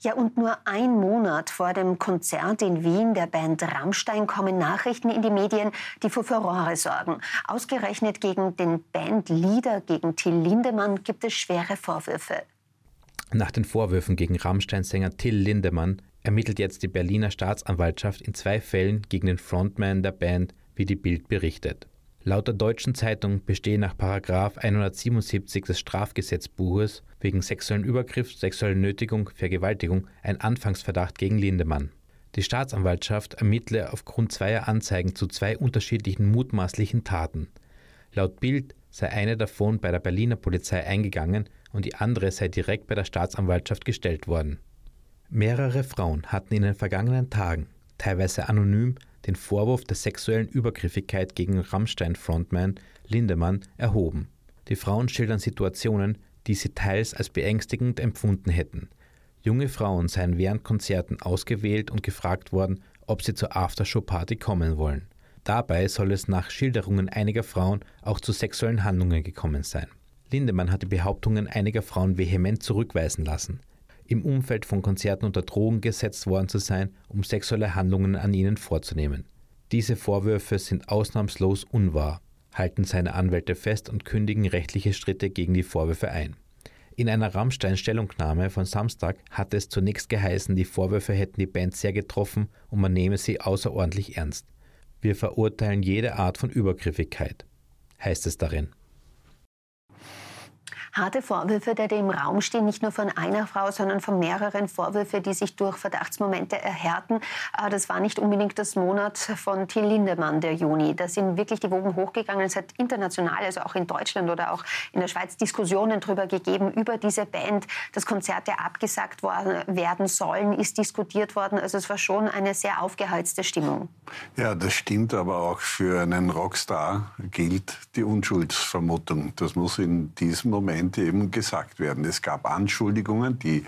[SPEAKER 2] Ja, und nur ein Monat vor dem Konzert in Wien der Band Rammstein kommen Nachrichten in die Medien, die für Furore sorgen. Ausgerechnet gegen den Bandleader, gegen Till Lindemann, gibt es schwere Vorwürfe.
[SPEAKER 8] Nach den Vorwürfen gegen Rammstein-Sänger Till Lindemann ermittelt jetzt die Berliner Staatsanwaltschaft in zwei Fällen gegen den Frontman der Band, wie die Bild berichtet. Laut der Deutschen Zeitung bestehe nach 177 des Strafgesetzbuches wegen sexuellen Übergriffs, sexueller Nötigung, Vergewaltigung ein Anfangsverdacht gegen Lindemann. Die Staatsanwaltschaft ermittle aufgrund zweier Anzeigen zu zwei unterschiedlichen mutmaßlichen Taten. Laut Bild sei eine davon bei der Berliner Polizei eingegangen und die andere sei direkt bei der Staatsanwaltschaft gestellt worden. Mehrere Frauen hatten in den vergangenen Tagen, teilweise anonym, den Vorwurf der sexuellen Übergriffigkeit gegen Rammstein-Frontman Lindemann erhoben. Die Frauen schildern Situationen, die sie teils als beängstigend empfunden hätten. Junge Frauen seien während Konzerten ausgewählt und gefragt worden, ob sie zur Aftershow-Party kommen wollen. Dabei soll es nach Schilderungen einiger Frauen auch zu sexuellen Handlungen gekommen sein. Lindemann hat die Behauptungen einiger Frauen vehement zurückweisen lassen im Umfeld von Konzerten unter Drogen gesetzt worden zu sein, um sexuelle Handlungen an ihnen vorzunehmen. Diese Vorwürfe sind ausnahmslos unwahr, halten seine Anwälte fest und kündigen rechtliche Schritte gegen die Vorwürfe ein. In einer Rammstein-Stellungnahme von Samstag hat es zunächst geheißen, die Vorwürfe hätten die Band sehr getroffen und man nehme sie außerordentlich ernst. Wir verurteilen jede Art von Übergriffigkeit, heißt es darin.
[SPEAKER 2] Harte Vorwürfe, die im Raum stehen, nicht nur von einer Frau, sondern von mehreren Vorwürfe, die sich durch Verdachtsmomente erhärten. Ah, das war nicht unbedingt das Monat von Till Lindemann, der Juni. Da sind wirklich die Wogen hochgegangen. Es hat international, also auch in Deutschland oder auch in der Schweiz, Diskussionen darüber gegeben, über diese Band. Das Konzert, der abgesagt worden, werden sollen, ist diskutiert worden. Also es war schon eine sehr aufgeheizte Stimmung.
[SPEAKER 4] Ja, das stimmt, aber auch für einen Rockstar gilt die Unschuldsvermutung. Das muss in diesem Moment Argumente eben gesagt werden. Es gab Anschuldigungen, die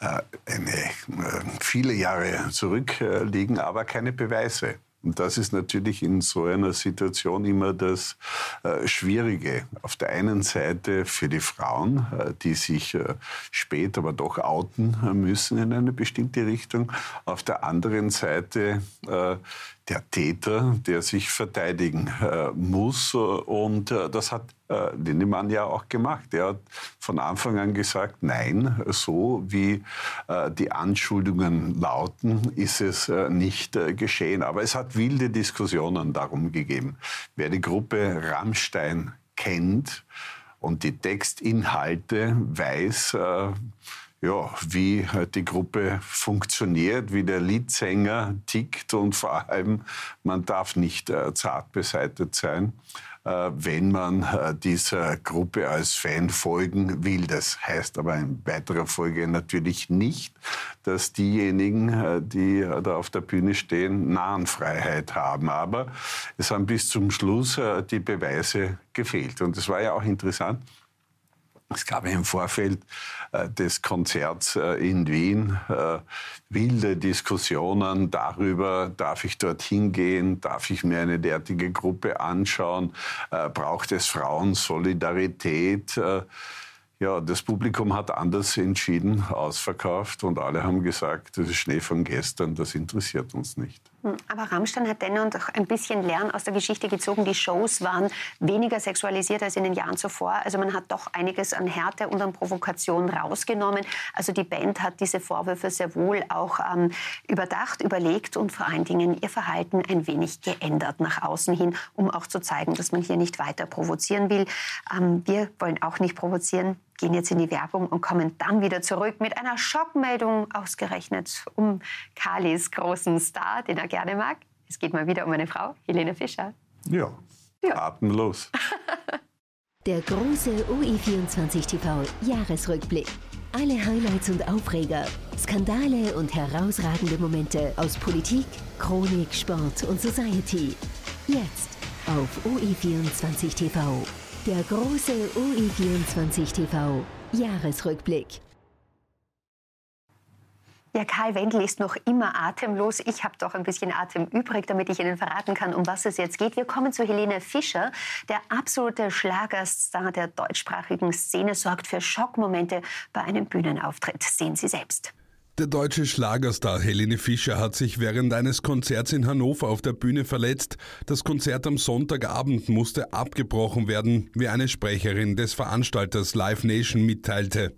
[SPEAKER 4] äh, eine, äh, viele Jahre zurückliegen, aber keine Beweise. Und das ist natürlich in so einer Situation immer das äh, Schwierige. Auf der einen Seite für die Frauen, äh, die sich äh, spät aber doch outen müssen in eine bestimmte Richtung. Auf der anderen Seite der Täter, der sich verteidigen äh, muss. Und äh, das hat äh, Lindemann ja auch gemacht. Er hat von Anfang an gesagt, nein, so wie äh, die Anschuldigungen lauten, ist es äh, nicht äh, geschehen. Aber es hat wilde Diskussionen darum gegeben. Wer die Gruppe Rammstein kennt und die Textinhalte weiß, ja, wie die Gruppe funktioniert, wie der Liedsänger tickt und vor allem, man darf nicht äh, zart beseitet sein, äh, wenn man äh, dieser Gruppe als Fan folgen will. Das heißt aber in weiterer Folge natürlich nicht, dass diejenigen, äh, die da auf der Bühne stehen, Nahenfreiheit haben. Aber es haben bis zum Schluss äh, die Beweise gefehlt. Und es war ja auch interessant, es gab im Vorfeld des Konzerts äh, in Wien äh, wilde Diskussionen darüber, darf ich dorthin gehen, darf ich mir eine derartige Gruppe anschauen, äh, braucht es Frauensolidarität. Äh, ja, das Publikum hat anders entschieden, ausverkauft und alle haben gesagt, das ist Schnee von gestern, das interessiert uns nicht.
[SPEAKER 2] Aber Rammstein hat dennoch ein bisschen Lern aus der Geschichte gezogen. Die Shows waren weniger sexualisiert als in den Jahren zuvor. Also man hat doch einiges an Härte und an Provokation rausgenommen. Also die Band hat diese Vorwürfe sehr wohl auch ähm, überdacht, überlegt und vor allen Dingen ihr Verhalten ein wenig geändert nach außen hin, um auch zu zeigen, dass man hier nicht weiter provozieren will. Ähm, wir wollen auch nicht provozieren gehen jetzt in die Werbung und kommen dann wieder zurück mit einer Schockmeldung ausgerechnet um Kalis großen Star, den er gerne mag. Es geht mal wieder um eine Frau, Helene Fischer.
[SPEAKER 4] Ja, ja. atemlos.
[SPEAKER 1] Der große OE24 TV Jahresrückblick. Alle Highlights und Aufreger, Skandale und herausragende Momente aus Politik, Chronik, Sport und Society. Jetzt auf OE24 TV. Der große OE24 TV Jahresrückblick.
[SPEAKER 2] Ja, Karl Wendel ist noch immer atemlos. Ich habe doch ein bisschen Atem übrig, damit ich Ihnen verraten kann, um was es jetzt geht. Wir kommen zu Helene Fischer. Der absolute Schlagerstar der deutschsprachigen Szene sorgt für Schockmomente bei einem Bühnenauftritt. Sehen Sie selbst.
[SPEAKER 5] Der deutsche Schlagerstar Helene Fischer hat sich während eines Konzerts in Hannover auf der Bühne verletzt. Das Konzert am Sonntagabend musste abgebrochen werden, wie eine Sprecherin des Veranstalters Live Nation mitteilte.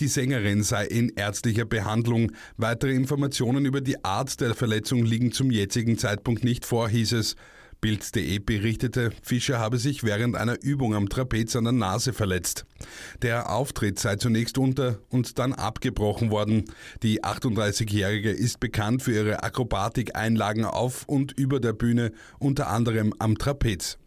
[SPEAKER 5] Die Sängerin sei in ärztlicher Behandlung. Weitere Informationen über die Art der Verletzung liegen zum jetzigen Zeitpunkt nicht vor, hieß es. Bild.de berichtete, Fischer habe sich während einer Übung am Trapez an der Nase verletzt. Der Auftritt sei zunächst unter und dann abgebrochen worden. Die 38-Jährige ist bekannt für ihre Akrobatikeinlagen auf und über der Bühne, unter anderem am Trapez.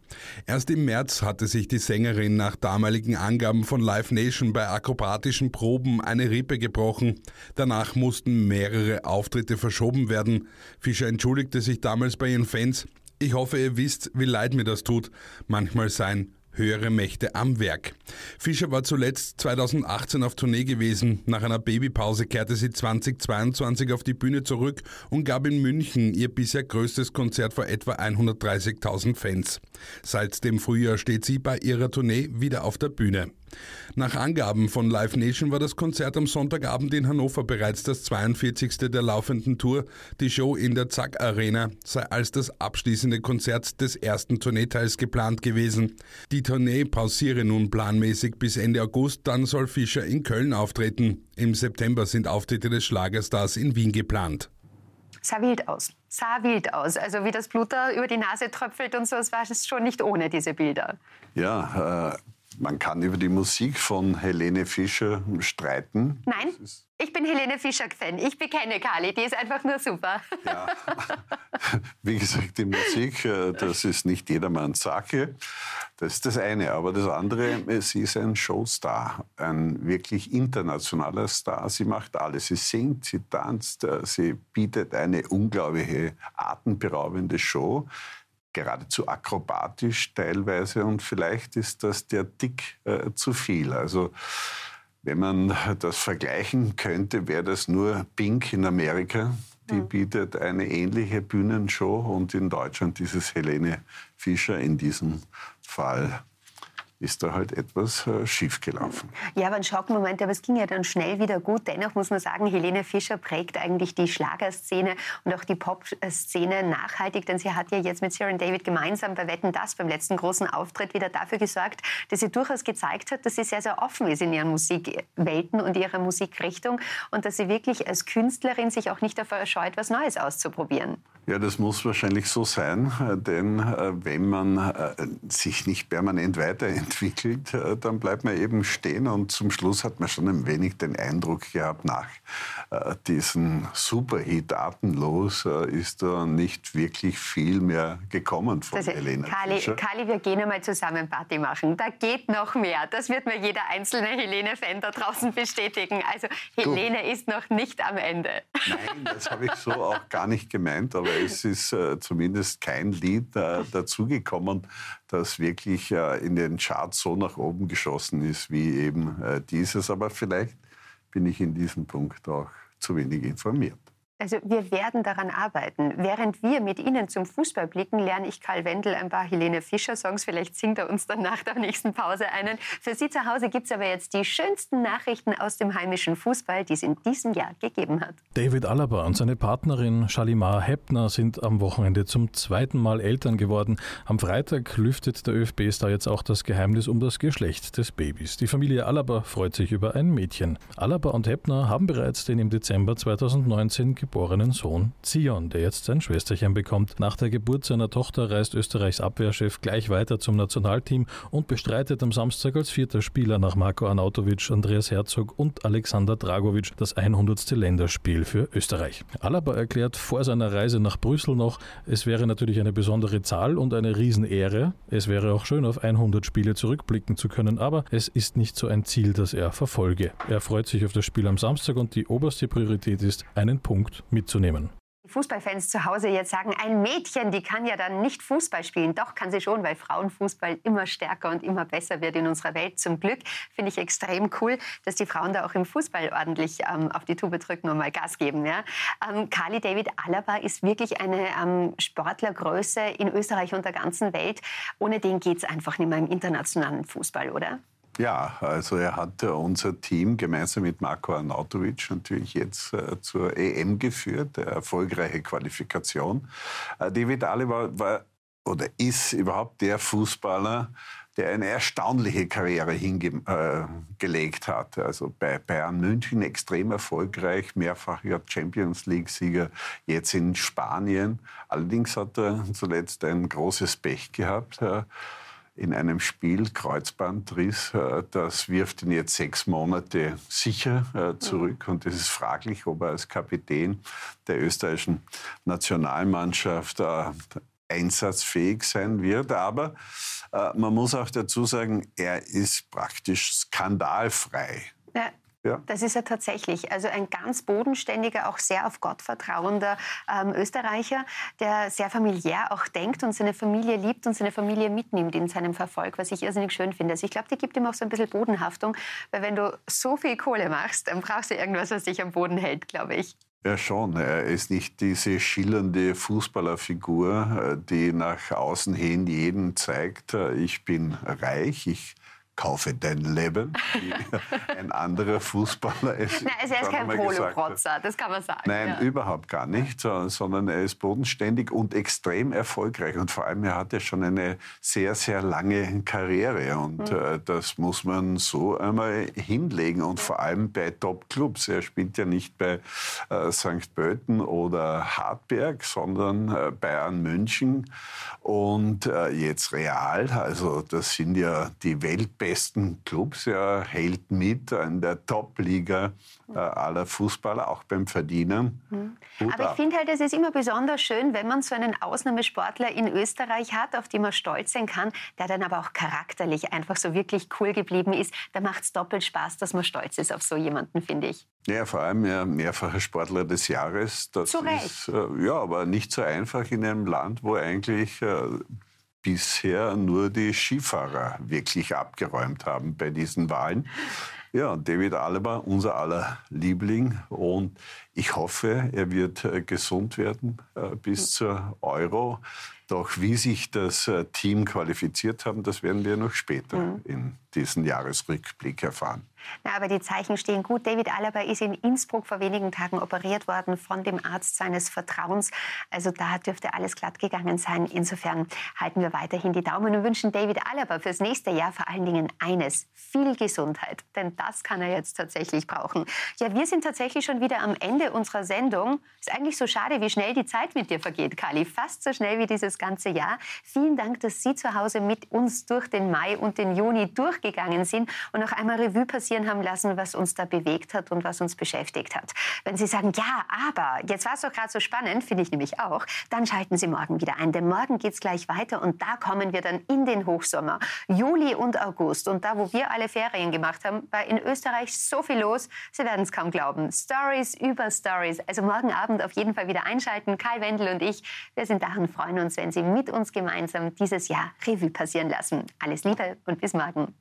[SPEAKER 5] Erst im März hatte sich die Sängerin nach damaligen Angaben von Live Nation bei akrobatischen Proben eine Rippe gebrochen. Danach mussten mehrere Auftritte verschoben werden. Fischer entschuldigte sich damals bei ihren Fans. Ich hoffe, ihr wisst, wie leid mir das tut. Manchmal seien höhere Mächte am Werk. Fischer war zuletzt 2018 auf Tournee gewesen. Nach einer Babypause kehrte sie 2022 auf die Bühne zurück und gab in München ihr bisher größtes Konzert vor etwa 130.000 Fans. Seit dem Frühjahr steht sie bei ihrer Tournee wieder auf der Bühne. Nach Angaben von Live Nation war das Konzert am Sonntagabend in Hannover bereits das 42. der laufenden Tour. Die Show in der Zack Arena sei als das abschließende Konzert des ersten Tourneeteils geplant gewesen. Die Tournee pausiere nun planmäßig bis Ende August, dann soll Fischer in Köln auftreten. Im September sind Auftritte des Schlagerstars in Wien geplant.
[SPEAKER 2] Sah wild aus. Sah wild aus. Also wie das Blut da über die Nase tröpfelt und so, es war schon nicht ohne diese Bilder.
[SPEAKER 4] Ja, äh man kann über die Musik von Helene Fischer streiten.
[SPEAKER 2] Nein, ich bin Helene Fischer-Fan. Ich bekenne Kali, die ist einfach nur super. Ja.
[SPEAKER 4] Wie gesagt, die Musik, äh, das ist nicht jedermanns Sache. Das ist das eine. Aber das andere, äh, sie ist ein Showstar, ein wirklich internationaler Star. Sie macht alles. Sie singt, sie tanzt, äh, sie bietet eine unglaubliche, atemberaubende Show geradezu akrobatisch teilweise und vielleicht ist das der Tick äh, zu viel. Also wenn man das vergleichen könnte, wäre das nur Pink in Amerika. Die mhm. bietet eine ähnliche Bühnenshow und in Deutschland ist es Helene Fischer in diesem Fall ist da halt etwas äh, schiefgelaufen.
[SPEAKER 2] Ja, aber ein Schockmoment, aber es ging ja dann schnell wieder gut. Dennoch muss man sagen, Helene Fischer prägt eigentlich die Schlagerszene und auch die Pop-Szene nachhaltig, denn sie hat ja jetzt mit Sharon David gemeinsam bei Wetten Das beim letzten großen Auftritt wieder dafür gesorgt, dass sie durchaus gezeigt hat, dass sie sehr, sehr offen ist in ihren Musikwelten und ihrer Musikrichtung und dass sie wirklich als Künstlerin sich auch nicht davor scheut, was Neues auszuprobieren.
[SPEAKER 4] Ja, das muss wahrscheinlich so sein, äh, denn äh, wenn man äh, sich nicht permanent weiterentwickelt, dann bleibt man eben stehen und zum Schluss hat man schon ein wenig den Eindruck gehabt, nach diesem Superhit Atemlos ist da nicht wirklich viel mehr gekommen von
[SPEAKER 2] also,
[SPEAKER 4] Helena
[SPEAKER 2] Kali, Kali, wir gehen einmal zusammen Party machen. Da geht noch mehr. Das wird mir jeder einzelne Helene-Fan da draußen bestätigen. Also Helene du. ist noch nicht am Ende.
[SPEAKER 4] Nein, das habe ich so auch gar nicht gemeint, aber es ist äh, zumindest kein Lied äh, dazugekommen, das wirklich äh, in den Charts so nach oben geschossen ist wie eben äh, dieses. Aber vielleicht bin ich in diesem Punkt auch zu wenig informiert.
[SPEAKER 2] Also wir werden daran arbeiten. Während wir mit Ihnen zum Fußball blicken, lerne ich Karl Wendel ein paar Helene Fischer-Songs. Vielleicht singt er uns dann nach der nächsten Pause einen. Für Sie zu Hause gibt es aber jetzt die schönsten Nachrichten aus dem heimischen Fußball, die es in diesem Jahr gegeben hat.
[SPEAKER 9] David Alaba und seine Partnerin Shalimar Heppner sind am Wochenende zum zweiten Mal Eltern geworden. Am Freitag lüftet der ÖFB-Star jetzt auch das Geheimnis um das Geschlecht des Babys. Die Familie Alaba freut sich über ein Mädchen. Alaba und Heppner haben bereits den im Dezember 2019 geborenen Sohn Zion, der jetzt sein Schwesterchen bekommt. Nach der Geburt seiner Tochter reist Österreichs Abwehrchef gleich weiter zum Nationalteam und bestreitet am Samstag als vierter Spieler nach Marco Arnautovic, Andreas Herzog und Alexander Dragovic das 100. Länderspiel für Österreich. Alaba erklärt vor seiner Reise nach Brüssel noch, es wäre natürlich eine besondere Zahl und eine Riesenehre. Es wäre auch schön, auf 100 Spiele zurückblicken zu können, aber es ist nicht so ein Ziel, das er verfolge. Er freut sich auf das Spiel am Samstag und die oberste Priorität ist, einen Punkt mitzunehmen.
[SPEAKER 2] Fußballfans zu Hause jetzt sagen, ein Mädchen, die kann ja dann nicht Fußball spielen. Doch kann sie schon, weil Frauenfußball immer stärker und immer besser wird in unserer Welt. Zum Glück finde ich extrem cool, dass die Frauen da auch im Fußball ordentlich ähm, auf die Tube drücken und mal Gas geben. Ja? Ähm, Kali David Alaba ist wirklich eine ähm, Sportlergröße in Österreich und der ganzen Welt. Ohne den geht es einfach nicht mehr im internationalen Fußball, oder?
[SPEAKER 4] Ja, also er hat unser Team gemeinsam mit Marco Arnautovic natürlich jetzt äh, zur EM geführt, erfolgreiche Qualifikation. Äh, David Ali war, war oder ist überhaupt der Fußballer, der eine erstaunliche Karriere hingelegt äh, hat. Also bei Bayern München extrem erfolgreich, mehrfacher Champions League-Sieger, jetzt in Spanien. Allerdings hat er zuletzt ein großes Pech gehabt. Äh, in einem Spiel Kreuzbandriss. Äh, das wirft ihn jetzt sechs Monate sicher äh, zurück. Und es ist fraglich, ob er als Kapitän der österreichischen Nationalmannschaft äh, einsatzfähig sein wird. Aber man muss auch dazu sagen, er ist praktisch skandalfrei.
[SPEAKER 2] Ja. Ja. Das ist er tatsächlich. Also ein ganz bodenständiger, auch sehr auf Gott vertrauender ähm, Österreicher, der sehr familiär auch denkt und seine Familie liebt und seine Familie mitnimmt in seinem Verfolg, was ich irrsinnig schön finde. Also ich glaube, die gibt ihm auch so ein bisschen Bodenhaftung, weil wenn du so viel Kohle machst, dann brauchst du irgendwas, was dich am Boden hält, glaube ich.
[SPEAKER 4] Ja, schon. Er ist nicht diese schillernde Fußballerfigur, äh, die nach außen hin jeden zeigt, äh, ich bin reich, ich kaufe dein Leben, wie ein anderer Fußballer
[SPEAKER 2] es Nein, also er ist kein Poloprotzer, das kann man sagen.
[SPEAKER 4] Nein, ja. überhaupt gar nicht, sondern er ist bodenständig und extrem erfolgreich. Und vor allem, er hat ja schon eine sehr, sehr lange Karriere. Und mhm. äh, das muss man so einmal hinlegen. Und vor allem bei Top-Clubs. Er spielt ja nicht bei äh, St. Pölten oder Hartberg, sondern äh, Bayern München und jetzt Real. Also das sind ja die Weltbesten besten Clubs. Er hält mit in der Top-Liga äh, aller Fußballer, auch beim Verdienen.
[SPEAKER 2] Mhm. Aber ich finde halt, es ist immer besonders schön, wenn man so einen Ausnahmesportler in Österreich hat, auf den man stolz sein kann, der dann aber auch charakterlich einfach so wirklich cool geblieben ist. Da macht es doppelt Spaß, dass man stolz ist auf so jemanden, finde ich.
[SPEAKER 4] Ja, vor allem ja, mehrfacher Sportler des Jahres. Das
[SPEAKER 2] Zu Recht. Ist,
[SPEAKER 4] äh, ja, aber nicht so einfach in einem Land, wo eigentlich äh, bisher nur die Skifahrer wirklich abgeräumt haben bei diesen Wahlen. Ja, David Alaba, unser aller Liebling. Und ich hoffe, er wird äh, gesund werden äh, bis zur Euro. Doch wie sich das äh, Team qualifiziert haben, das werden wir noch später mhm. in diesem Jahresrückblick erfahren.
[SPEAKER 2] Na, aber die Zeichen stehen gut. David Alaba ist in Innsbruck vor wenigen Tagen operiert worden von dem Arzt seines Vertrauens. Also da dürfte alles glatt gegangen sein. Insofern halten wir weiterhin die Daumen und wünschen David Alaba fürs nächste Jahr vor allen Dingen eines, viel Gesundheit. Denn das kann er jetzt tatsächlich brauchen. Ja, wir sind tatsächlich schon wieder am Ende unserer Sendung. Ist eigentlich so schade, wie schnell die Zeit mit dir vergeht, Kali. Fast so schnell wie dieses ganze Jahr. Vielen Dank, dass Sie zu Hause mit uns durch den Mai und den Juni durchgegangen sind und noch einmal Revue passieren haben lassen, was uns da bewegt hat und was uns beschäftigt hat. Wenn Sie sagen, ja, aber jetzt war es doch gerade so spannend, finde ich nämlich auch, dann schalten Sie morgen wieder ein. Denn morgen geht es gleich weiter und da kommen wir dann in den Hochsommer, Juli und August. Und da, wo wir alle Ferien gemacht haben, war in Österreich so viel los, Sie werden es kaum glauben. Stories über Stories. Also morgen Abend auf jeden Fall wieder einschalten. Karl Wendel und ich, wir sind da und freuen uns, wenn Sie mit uns gemeinsam dieses Jahr Revue passieren lassen. Alles Liebe und bis morgen.